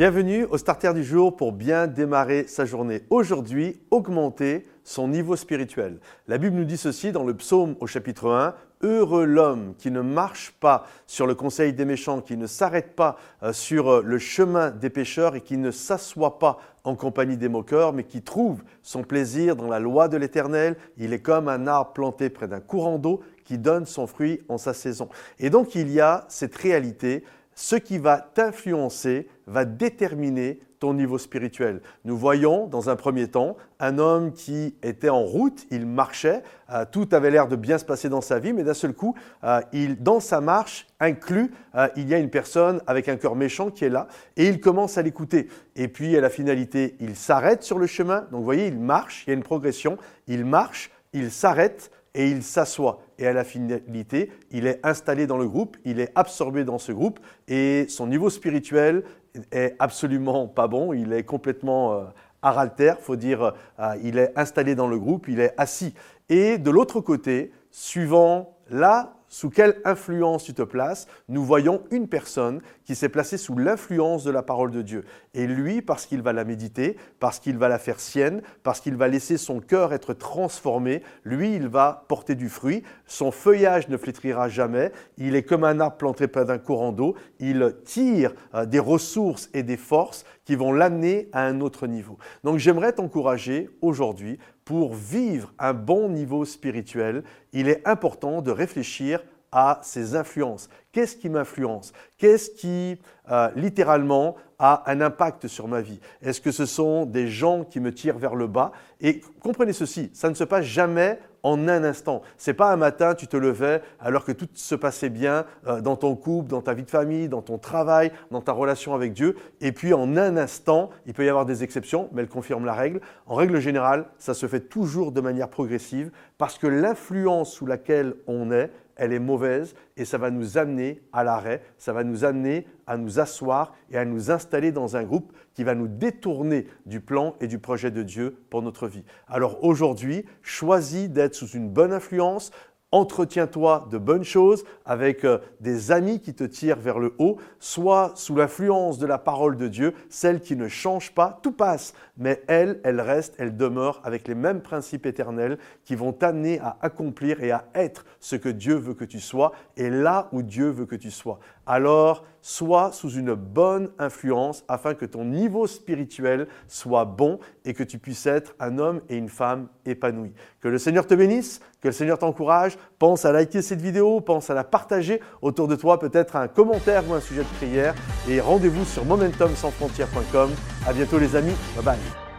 Bienvenue au Starter du jour pour bien démarrer sa journée. Aujourd'hui, augmenter son niveau spirituel. La Bible nous dit ceci dans le psaume au chapitre 1. Heureux l'homme qui ne marche pas sur le conseil des méchants, qui ne s'arrête pas euh, sur euh, le chemin des pécheurs et qui ne s'assoit pas en compagnie des moqueurs, mais qui trouve son plaisir dans la loi de l'Éternel. Il est comme un arbre planté près d'un courant d'eau qui donne son fruit en sa saison. Et donc il y a cette réalité ce qui va t'influencer va déterminer ton niveau spirituel. Nous voyons dans un premier temps un homme qui était en route, il marchait, euh, tout avait l'air de bien se passer dans sa vie, mais d'un seul coup, euh, dans sa marche inclus, euh, il y a une personne avec un cœur méchant qui est là, et il commence à l'écouter. Et puis à la finalité, il s'arrête sur le chemin, donc vous voyez, il marche, il y a une progression, il marche, il s'arrête, et il s'assoit. Et à la finalité, il est installé dans le groupe, il est absorbé dans ce groupe et son niveau spirituel est absolument pas bon, il est complètement euh, araltère, faut dire, euh, il est installé dans le groupe, il est assis. Et de l'autre côté, suivant là sous quelle influence tu te places, nous voyons une personne qui s'est placée sous l'influence de la parole de Dieu. Et lui, parce qu'il va la méditer, parce qu'il va la faire sienne, parce qu'il va laisser son cœur être transformé, lui, il va porter du fruit, son feuillage ne flétrira jamais, il est comme un arbre planté près d'un courant d'eau, il tire euh, des ressources et des forces qui vont l'amener à un autre niveau. Donc j'aimerais t'encourager aujourd'hui pour vivre un bon niveau spirituel, il est important de réfléchir à ses influences. Qu'est-ce qui m'influence? Qu'est-ce qui, euh, littéralement, a un impact sur ma vie? Est-ce que ce sont des gens qui me tirent vers le bas? Et comprenez ceci, ça ne se passe jamais en un instant. C'est pas un matin, tu te levais alors que tout se passait bien euh, dans ton couple, dans ta vie de famille, dans ton travail, dans ta relation avec Dieu. Et puis en un instant, il peut y avoir des exceptions, mais elles confirment la règle. En règle générale, ça se fait toujours de manière progressive parce que l'influence sous laquelle on est, elle est mauvaise et ça va nous amener à l'arrêt, ça va nous amener à nous asseoir et à nous installer dans un groupe qui va nous détourner du plan et du projet de Dieu pour notre vie. Alors aujourd'hui, choisis d'être sous une bonne influence, Entretiens-toi de bonnes choses avec euh, des amis qui te tirent vers le haut, soit sous l'influence de la parole de Dieu, celle qui ne change pas, tout passe, mais elle, elle reste, elle demeure avec les mêmes principes éternels qui vont t'amener à accomplir et à être ce que Dieu veut que tu sois et là où Dieu veut que tu sois. Alors, sois sous une bonne influence afin que ton niveau spirituel soit bon et que tu puisses être un homme et une femme épanouis. Que le Seigneur te bénisse, que le Seigneur t'encourage. Pense à liker cette vidéo, pense à la partager autour de toi, peut-être un commentaire ou un sujet de prière. Et rendez-vous sur momentumsansfrontières.com. À bientôt les amis. Bye bye.